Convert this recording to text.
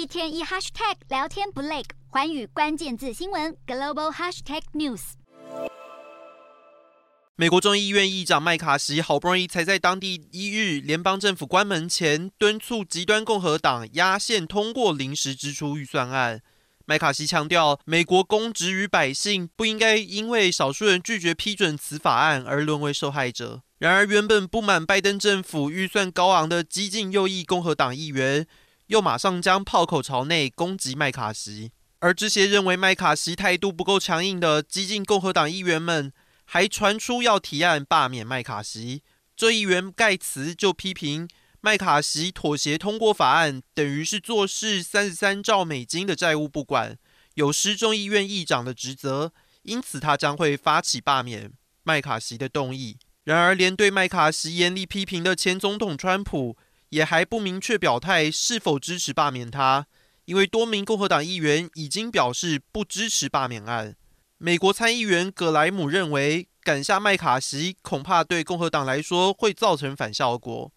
一天一 hashtag 聊天不累，环宇关键字新闻 global hashtag news。美国众议院议长麦卡锡好不容易才在当地一日联邦政府关门前敦促极端共和党压线通过临时支出预算案。麦卡锡强调，美国公职与百姓不应该因为少数人拒绝批准此法案而沦为受害者。然而，原本不满拜登政府预算高昂的激进右翼共和党议员，又马上将炮口朝内攻击麦卡锡。而这些认为麦卡锡态度不够强硬的激进共和党议员们，还传出要提案罢免麦卡锡。这议员盖茨就批评麦卡锡妥协通过法案，等于是做事三十三兆美金的债务不管，有失众议院议长的职责，因此他将会发起罢免麦卡锡的动议。然而，连对麦卡锡严厉批评的前总统川普也还不明确表态是否支持罢免他，因为多名共和党议员已经表示不支持罢免案。美国参议员葛莱姆认为，赶下麦卡锡恐怕对共和党来说会造成反效果。